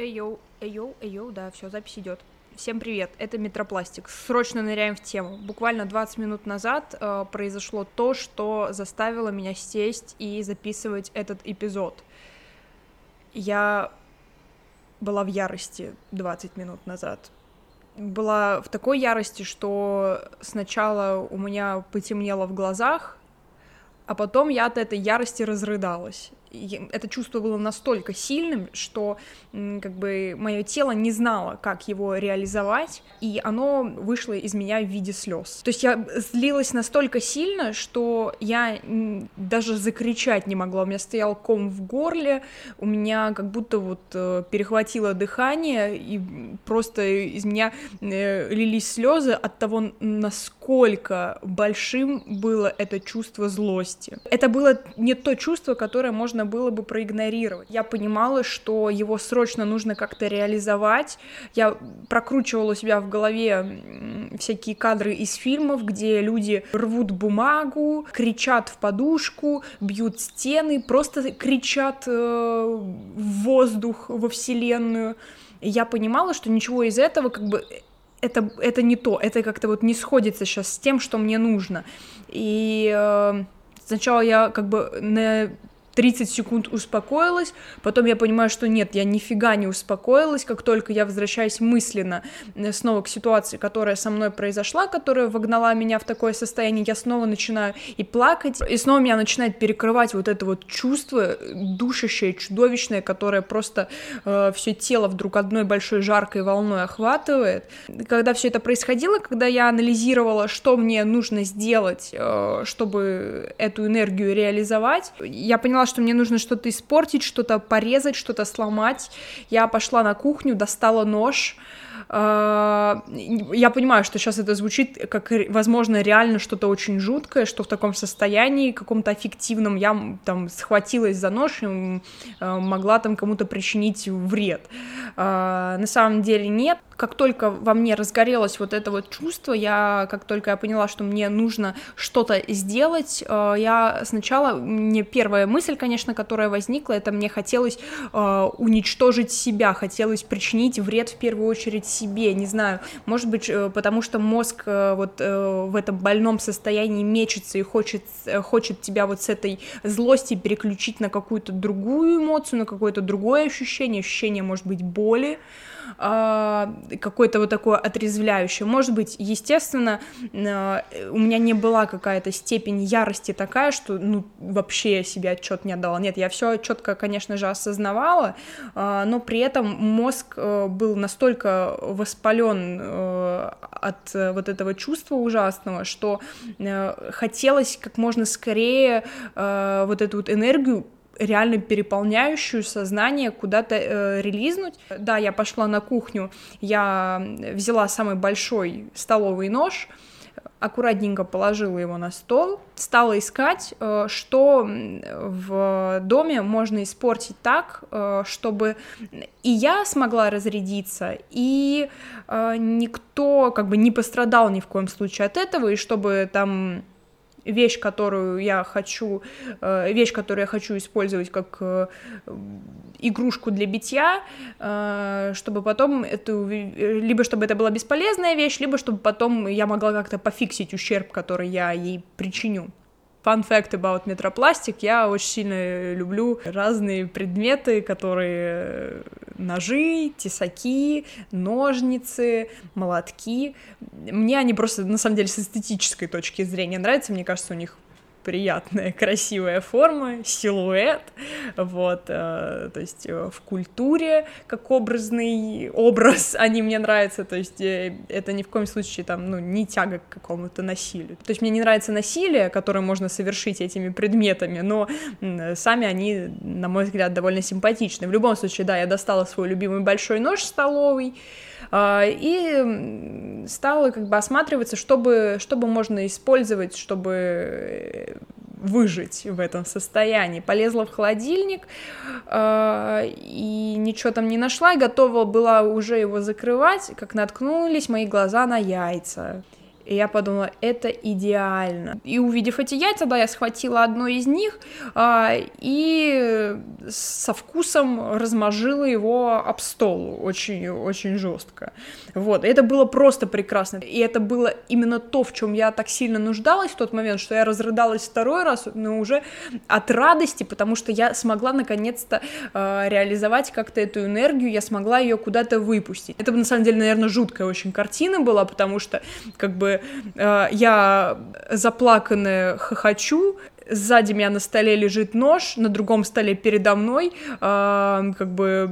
Эй, yo, эй, yo, эй, yo, да, все, запись идет. Всем привет, это Метропластик. Срочно ныряем в тему. Буквально 20 минут назад э, произошло то, что заставило меня сесть и записывать этот эпизод. Я была в ярости 20 минут назад. Была в такой ярости, что сначала у меня потемнело в глазах, а потом я от этой ярости разрыдалась это чувство было настолько сильным, что как бы мое тело не знало, как его реализовать, и оно вышло из меня в виде слез. То есть я злилась настолько сильно, что я даже закричать не могла. У меня стоял ком в горле, у меня как будто вот э, перехватило дыхание, и просто из меня э, лились слезы от того, насколько большим было это чувство злости. Это было не то чувство, которое можно можно было бы проигнорировать. Я понимала, что его срочно нужно как-то реализовать. Я прокручивала у себя в голове всякие кадры из фильмов, где люди рвут бумагу, кричат в подушку, бьют стены, просто кричат э, в воздух, во вселенную. Я понимала, что ничего из этого как бы это, это не то, это как-то вот не сходится сейчас с тем, что мне нужно. И э, сначала я как бы на 30 секунд успокоилась, потом я понимаю, что нет, я нифига не успокоилась, как только я возвращаюсь мысленно э, снова к ситуации, которая со мной произошла, которая вогнала меня в такое состояние, я снова начинаю и плакать, и снова меня начинает перекрывать вот это вот чувство душащее, чудовищное, которое просто э, все тело вдруг одной большой жаркой волной охватывает. Когда все это происходило, когда я анализировала, что мне нужно сделать, э, чтобы эту энергию реализовать, я поняла, что мне нужно что-то испортить, что-то порезать, что-то сломать. Я пошла на кухню, достала нож, я понимаю, что сейчас это звучит как, возможно, реально что-то очень жуткое, что в таком состоянии каком-то аффективном я там схватилась за нож и а, могла там кому-то причинить вред. А, на самом деле нет. Как только во мне разгорелось вот это вот чувство, я, как только я поняла, что мне нужно что-то сделать, я сначала, мне первая мысль, конечно, которая возникла, это мне хотелось уничтожить себя, хотелось причинить вред в первую очередь себе, не знаю, может быть, э, потому что мозг э, вот э, в этом больном состоянии мечется и хочет, хочет тебя вот с этой злости переключить на какую-то другую эмоцию, на какое-то другое ощущение, ощущение, может быть, боли, какое-то вот такое отрезвляющее. Может быть, естественно, а, у меня не была какая-то степень ярости такая, что ну вообще я себе отчет не отдала. Нет, я все четко, конечно же, осознавала, а, но при этом мозг э, был настолько воспален э, от вот этого чувства ужасного, что э, хотелось как можно скорее вот эту вот энергию реально переполняющую сознание куда-то э, релизнуть. Да, я пошла на кухню, я взяла самый большой столовый нож, аккуратненько положила его на стол, стала искать, э, что в доме можно испортить так, э, чтобы и я смогла разрядиться, и э, никто как бы не пострадал ни в коем случае от этого, и чтобы там вещь, которую я хочу, э, вещь, которую я хочу использовать как э, игрушку для битья, э, чтобы потом эту, либо чтобы это была бесполезная вещь, либо чтобы потом я могла как-то пофиксить ущерб, который я ей причиню. Fun fact about метропластик, я очень сильно люблю разные предметы, которые ножи, тесаки, ножницы, молотки. Мне они просто, на самом деле, с эстетической точки зрения нравятся, мне кажется, у них приятная, красивая форма, силуэт, вот, э, то есть э, в культуре как образный образ они мне нравятся, то есть э, это ни в коем случае там, ну, не тяга к какому-то насилию. То есть мне не нравится насилие, которое можно совершить этими предметами, но сами они, на мой взгляд, довольно симпатичны. В любом случае, да, я достала свой любимый большой нож столовый, и стала как бы осматриваться, чтобы, чтобы можно использовать, чтобы выжить в этом состоянии. Полезла в холодильник э, и ничего там не нашла, и готова была уже его закрывать, как наткнулись мои глаза на яйца. И я подумала, это идеально. И увидев эти яйца, да, я схватила одно из них а, и со вкусом размажила его об стол очень-очень жестко. Вот, и это было просто прекрасно. И это было именно то, в чем я так сильно нуждалась в тот момент, что я разрыдалась второй раз, но уже от радости, потому что я смогла наконец-то э, реализовать как-то эту энергию, я смогла ее куда-то выпустить. Это, на самом деле, наверное, жуткая очень картина была, потому что, как бы, э, я заплаканная хохочу, сзади меня на столе лежит нож, на другом столе передо мной, э, как бы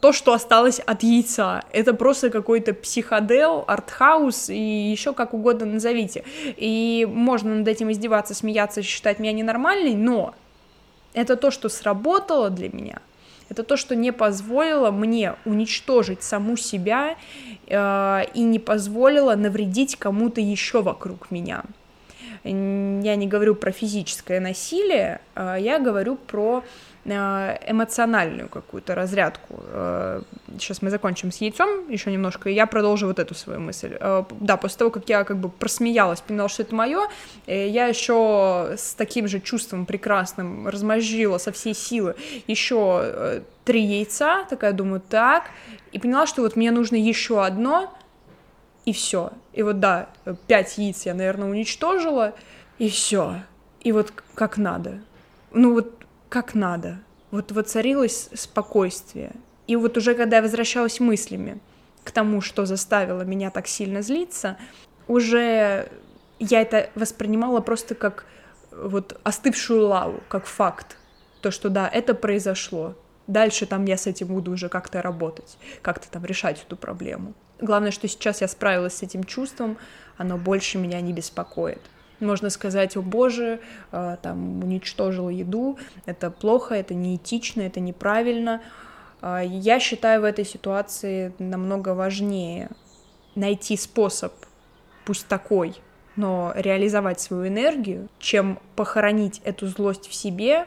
то, что осталось от яйца. Это просто какой-то психодел, артхаус и еще как угодно назовите. И можно над этим издеваться, смеяться, считать меня ненормальной, но это то, что сработало для меня. Это то, что не позволило мне уничтожить саму себя э, и не позволило навредить кому-то еще вокруг меня. Я не говорю про физическое насилие, а я говорю про эмоциональную какую-то разрядку. Сейчас а, мы закончим с яйцом еще немножко, и я продолжу вот эту свою мысль. Да, после того, как я как бы просмеялась, поняла, что это мое, э, я еще с таким же чувством прекрасным размозжила со всей силы еще э, три яйца, такая думаю, так, и поняла, что вот мне нужно еще одно, и все. И вот да, пять яиц я, наверное, уничтожила, и все. И вот как надо. Ну вот как надо. Вот воцарилось спокойствие. И вот уже когда я возвращалась мыслями к тому, что заставило меня так сильно злиться, уже я это воспринимала просто как вот остывшую лаву, как факт. То, что да, это произошло. Дальше там я с этим буду уже как-то работать, как-то там решать эту проблему. Главное, что сейчас я справилась с этим чувством, оно больше меня не беспокоит. Можно сказать, о боже, э, там уничтожила еду, это плохо, это неэтично, это неправильно. Э, я считаю в этой ситуации намного важнее найти способ, пусть такой, но реализовать свою энергию, чем похоронить эту злость в себе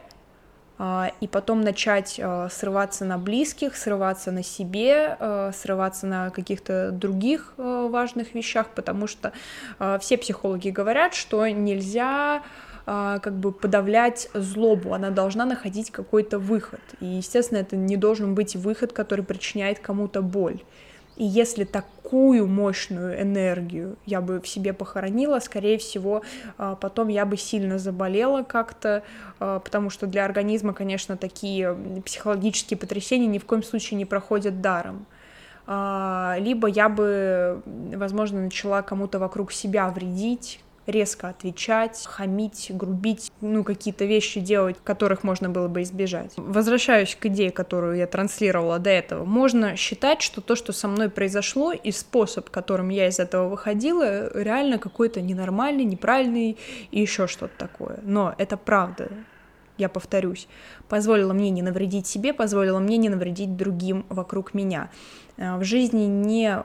и потом начать а, срываться на близких, срываться на себе, а, срываться на каких-то других важных вещах, потому что все психологи говорят, что нельзя как бы подавлять злобу, она должна находить какой-то выход. И, естественно, это не должен быть выход, который причиняет кому-то боль. И если такую мощную энергию я бы в себе похоронила, скорее всего, а, потом я бы сильно заболела как-то, а, потому что для организма, конечно, такие психологические потрясения ни в коем случае не проходят даром. А, либо я бы, возможно, начала кому-то вокруг себя вредить, резко отвечать, хамить, грубить, ну, какие-то вещи делать, которых можно было бы избежать. Возвращаюсь к идее, которую я транслировала до этого. Можно считать, что то, что со мной произошло, и способ, которым я из этого выходила, реально какой-то ненормальный, неправильный и еще что-то такое. Но это правда я повторюсь, позволила мне не навредить себе, позволила мне не навредить другим вокруг меня. Э, в жизни не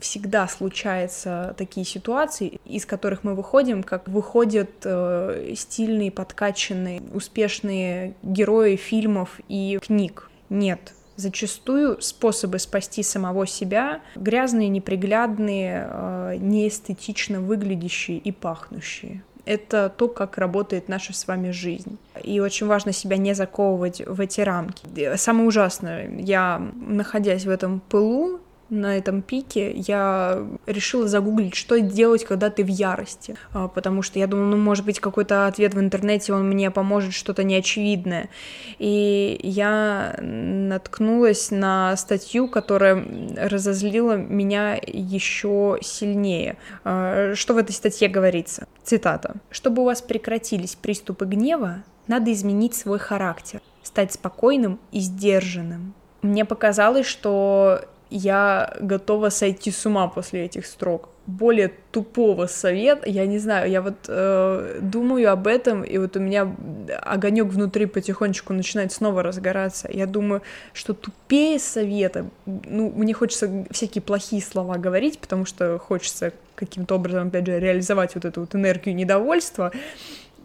всегда случаются такие ситуации, из которых мы выходим, как выходят э, стильные, подкачанные, успешные герои фильмов и книг. Нет, Зачастую способы спасти самого себя грязные, неприглядные, э, неэстетично выглядящие и пахнущие это то, как работает наша с вами жизнь. И очень важно себя не заковывать в эти рамки. Самое ужасное, я, находясь в этом пылу, на этом пике я решила загуглить, что делать, когда ты в ярости, а, потому что я думала, ну, может быть, какой-то ответ в интернете, он мне поможет что-то неочевидное. И я наткнулась на статью, которая разозлила меня еще сильнее. А, что в этой статье говорится? Цитата. «Чтобы у вас прекратились приступы гнева, надо изменить свой характер, стать спокойным и сдержанным». Мне показалось, что я готова сойти с ума после этих строк. Более тупого совета, я не знаю, я вот э, думаю об этом, и вот у меня огонек внутри потихонечку начинает снова разгораться. Я думаю, что тупее совета, ну, мне хочется всякие плохие слова говорить, потому что хочется каким-то образом, опять же, реализовать вот эту вот энергию недовольства.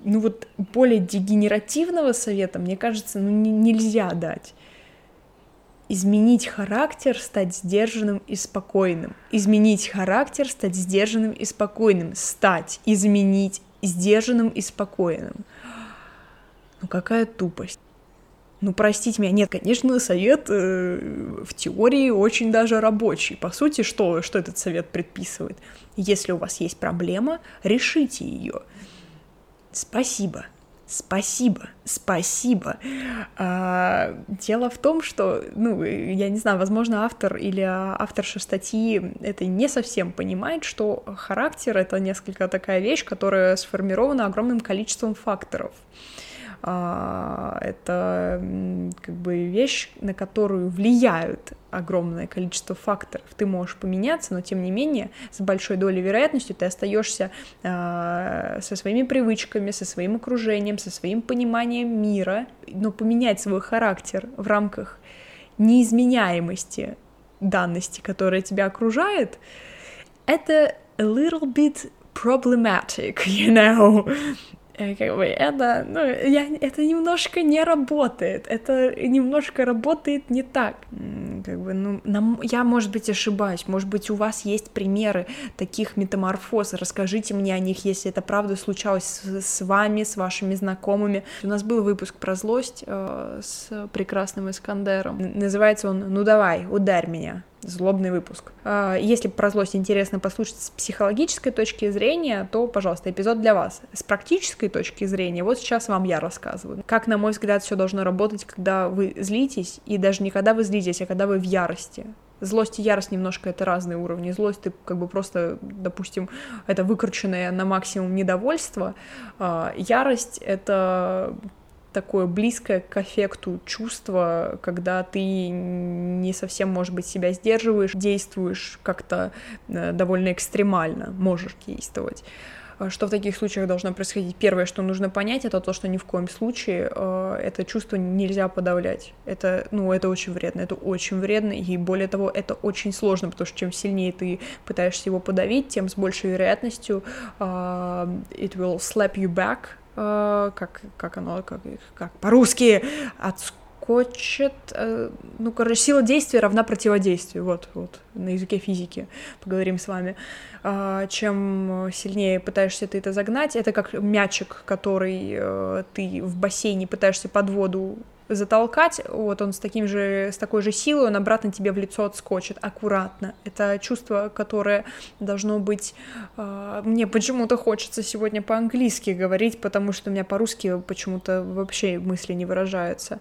Ну вот более дегенеративного совета, мне кажется, ну, не, нельзя дать. Изменить характер, стать сдержанным и спокойным. Изменить характер, стать сдержанным и спокойным. Стать, изменить сдержанным и спокойным. Ну какая тупость. Ну, простите меня, нет, конечно, совет э, в теории очень даже рабочий. По сути, что, что этот совет предписывает? Если у вас есть проблема, решите ее. Спасибо. Спасибо, спасибо. А, дело в том, что, ну, я не знаю, возможно, автор или авторша статьи это не совсем понимает, что характер — это несколько такая вещь, которая сформирована огромным количеством факторов. А, это как бы вещь, на которую влияют огромное количество факторов. Ты можешь поменяться, но тем не менее с большой долей вероятностью ты остаешься э, со своими привычками, со своим окружением, со своим пониманием мира, но поменять свой характер в рамках неизменяемости данности, которая тебя окружает, это a little bit problematic, you know. Э, как бы это, ну, я, это немножко не работает, это немножко работает не так, как бы, ну, нам, я, может быть, ошибаюсь, может быть, у вас есть примеры таких метаморфоз, расскажите мне о них, если это правда случалось с, с вами, с вашими знакомыми. У нас был выпуск про злость э, с прекрасным Искандером, называется он «Ну давай, ударь меня», злобный выпуск. А, если про злость интересно послушать с психологической точки зрения, то, пожалуйста, эпизод для вас. С практической точки зрения, вот сейчас вам я рассказываю. Как, на мой взгляд, все должно работать, когда вы злитесь, и даже не когда вы злитесь, а когда вы в ярости. Злость и ярость немножко это разные уровни. Злость ты как бы просто, допустим, это выкрученное на максимум недовольство. А, ярость это такое близкое к эффекту чувство, когда ты не совсем, может быть, себя сдерживаешь, действуешь как-то э, довольно экстремально, можешь действовать. А что в таких случаях должно происходить? Первое, что нужно понять, это то, что ни в коем случае э, это чувство нельзя подавлять. Это, ну, это очень вредно, это очень вредно, и более того, это очень сложно, потому что чем сильнее ты пытаешься его подавить, тем с большей вероятностью uh, it will slap you back, Э, как, как оно, как, как по-русски, отскочит, э, ну, короче, сила действия равна противодействию, вот, вот, на языке физики поговорим с вами. Э, чем сильнее пытаешься ты это загнать, это как мячик, который ты в бассейне пытаешься под воду затолкать, вот он с таким же, с такой же силой, он обратно тебе в лицо отскочит, аккуратно. Это чувство, которое должно быть... Э, мне почему-то хочется сегодня по-английски говорить, потому что у меня по-русски почему-то вообще мысли не выражаются.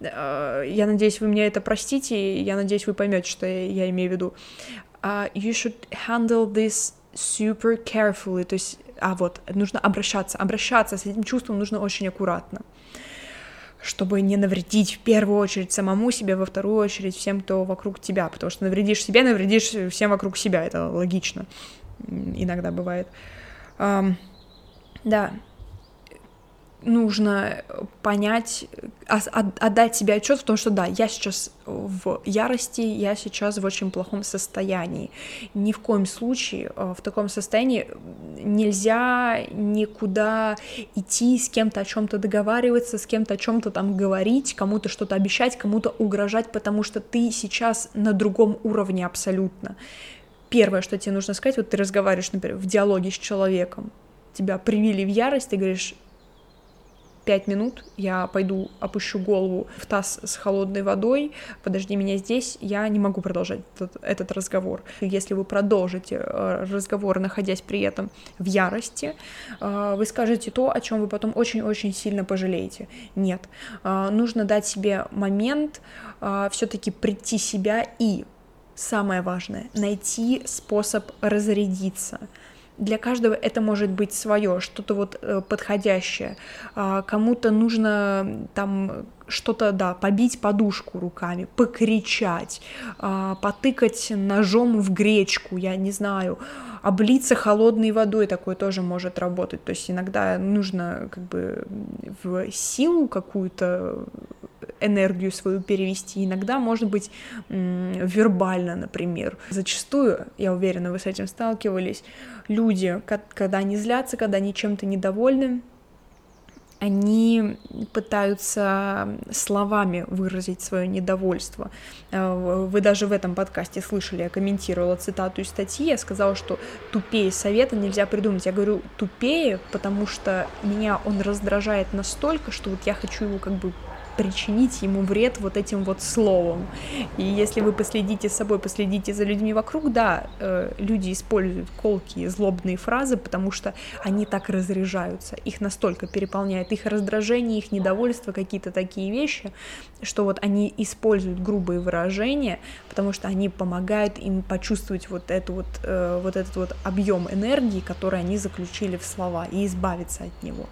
Э, я надеюсь, вы мне это простите, я надеюсь, вы поймете, что я, я имею в виду. Uh, you should handle this super carefully, то есть, а вот, нужно обращаться, обращаться с этим чувством нужно очень аккуратно чтобы не навредить в первую очередь самому себе, во вторую очередь всем, кто вокруг тебя, потому что навредишь себе, навредишь всем вокруг себя, это логично, иногда бывает. Да, нужно понять, отдать себе отчет в том, что да, я сейчас в ярости, я сейчас в очень плохом состоянии. Ни в коем случае э, в таком состоянии нельзя никуда идти с кем-то о чем-то договариваться, с кем-то о чем-то там говорить, кому-то что-то обещать, кому-то угрожать, потому что ты сейчас на другом уровне абсолютно. Первое, что тебе нужно сказать, вот ты разговариваешь, например, в диалоге с человеком, тебя привили в ярость, ты говоришь, пять минут, я пойду опущу голову в таз с холодной водой, подожди меня здесь, я не могу продолжать этот, этот разговор. Если вы продолжите э, разговор, находясь при этом в ярости, э, вы скажете то, о чем вы потом очень-очень сильно пожалеете. Нет, э, нужно дать себе момент все-таки прийти себя и самое важное, найти способ разрядиться для каждого это может быть свое, что-то вот э, подходящее. А, кому-то нужно там что-то, да, побить подушку руками, покричать, а, потыкать ножом в гречку, я не знаю, облиться холодной водой, такое тоже может работать. То есть иногда нужно как бы в силу какую-то энергию свою перевести. Иногда, может быть, вербально, например. Зачастую, я уверена, вы с этим сталкивались, люди, когда они злятся, когда они чем-то недовольны, они пытаются словами выразить свое недовольство. Э, вы даже в этом подкасте слышали, я комментировала цитату из статьи, я сказала, что тупее совета нельзя придумать. Я говорю тупее, потому что меня он раздражает настолько, что вот я хочу его как бы причинить ему вред вот этим вот словом. И если вы последите с собой, последите за людьми вокруг, да, э, люди используют колкие, злобные фразы, потому что они так разряжаются, их настолько переполняет их раздражение, их недовольство, какие-то такие вещи, что вот они используют грубые выражения, потому что они помогают им почувствовать вот, эту вот, э, вот этот вот объем энергии, который они заключили в слова, и избавиться от него.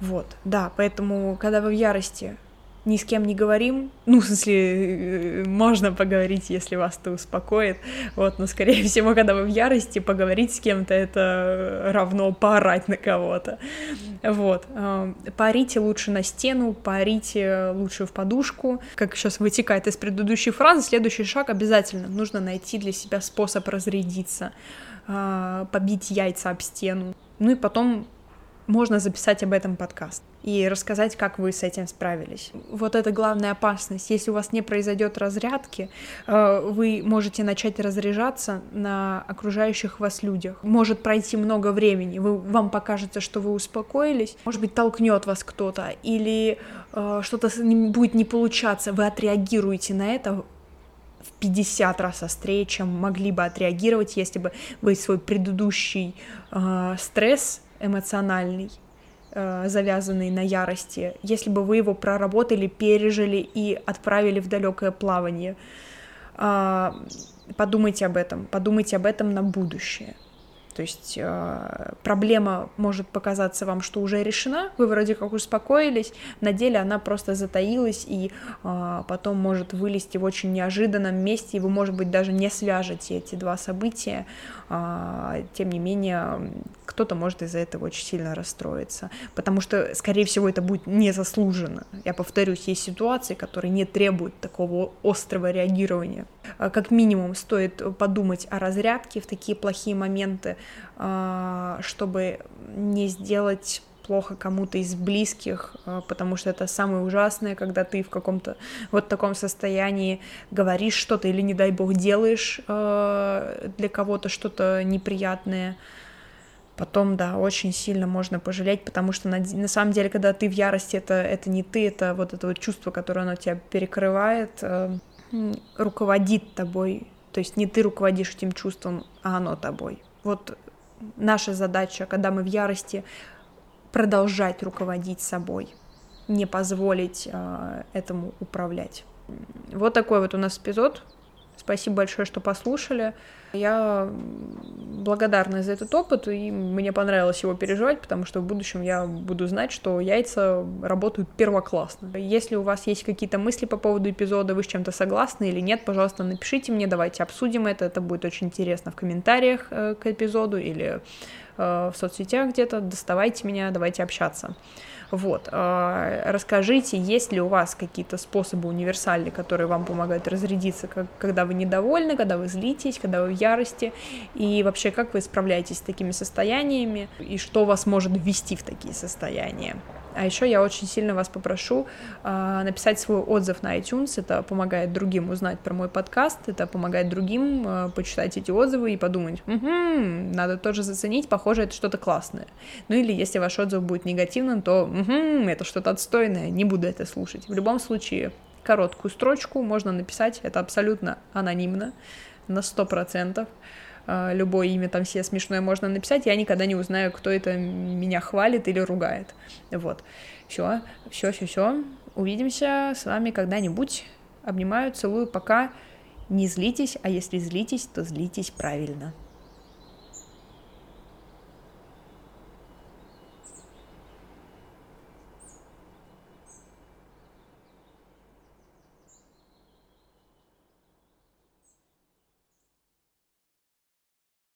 Вот, да, поэтому, когда вы в ярости, ни с кем не говорим. Ну, в смысле, э, можно поговорить, если вас это успокоит. Вот, но, скорее всего, когда вы в ярости, поговорить с кем-то это равно поорать на кого-то. Вот. Э, поорите лучше на стену, поорите лучше в подушку. Как сейчас вытекает из предыдущей фразы, следующий шаг обязательно. Нужно найти для себя способ разрядиться, э, побить яйца об стену. Ну и потом можно записать об этом подкаст и рассказать, как вы с этим справились. Вот это главная опасность. Если у вас не произойдет разрядки, э, вы можете начать разряжаться на окружающих вас людях. Может пройти много времени, вы, вам покажется, что вы успокоились, может быть, толкнет вас кто-то, или э, что-то будет не получаться, вы отреагируете на это в 50 раз острее, чем могли бы отреагировать, если бы вы свой предыдущий э, стресс эмоциональный, э, завязанный на ярости, если бы вы его проработали, пережили и отправили в далекое плавание. Э, подумайте об этом, подумайте об этом на будущее. То есть э, проблема может показаться вам, что уже решена, вы вроде как успокоились, на деле она просто затаилась и э, потом может вылезти в очень неожиданном месте, и вы, может быть, даже не свяжете эти два события, э, тем не менее кто-то может из-за этого очень сильно расстроиться, потому что, скорее всего, это будет незаслуженно. Я повторюсь, есть ситуации, которые не требуют такого острого реагирования. Э, как минимум стоит подумать о разрядке в такие плохие моменты, э, чтобы не сделать плохо кому-то из близких, э, потому что это самое ужасное, когда ты в каком-то вот таком состоянии говоришь что-то или, не дай бог, делаешь для кого-то что-то неприятное. Потом, да, очень сильно можно пожалеть, потому что на, на самом деле, когда ты в ярости, это, это не ты, это вот это вот чувство, которое оно тебя перекрывает, руководит тобой, то есть не ты руководишь этим чувством, а оно тобой. Вот наша задача, когда мы в ярости, продолжать руководить собой, не позволить э, этому управлять. Вот такой вот у нас эпизод. Спасибо большое, что послушали. Я благодарна за этот опыт, и мне понравилось его переживать, потому что в будущем я буду знать, что яйца работают первоклассно. Если у вас есть какие-то мысли по поводу эпизода, вы с чем-то согласны или нет, пожалуйста, напишите мне, давайте обсудим это, это будет очень интересно в комментариях э, к эпизоду или в соцсетях где-то, доставайте меня, давайте общаться. Вот. А, расскажите, есть ли у вас какие-то способы универсальные, которые вам помогают разрядиться, когда вы недовольны, когда вы злитесь, когда вы в ярости, и вообще как вы справляетесь с такими состояниями, и что вас может ввести в такие состояния. А еще я очень сильно вас попрошу э, написать свой отзыв на iTunes. Это помогает другим узнать про мой подкаст, это помогает другим э, почитать эти отзывы и подумать, угу, надо тоже заценить, похоже, это что-то классное. Ну или если ваш отзыв будет негативным, то угу, это что-то отстойное, не буду это слушать. В любом случае, короткую строчку можно написать, это абсолютно анонимно, на сто процентов. А, любое имя там все смешное можно написать, я никогда не узнаю, кто это меня хвалит или ругает. Вот. Все, все, все, все. Увидимся с вами когда-нибудь. Обнимаю, целую, пока. Не злитесь, а если злитесь, то злитесь правильно.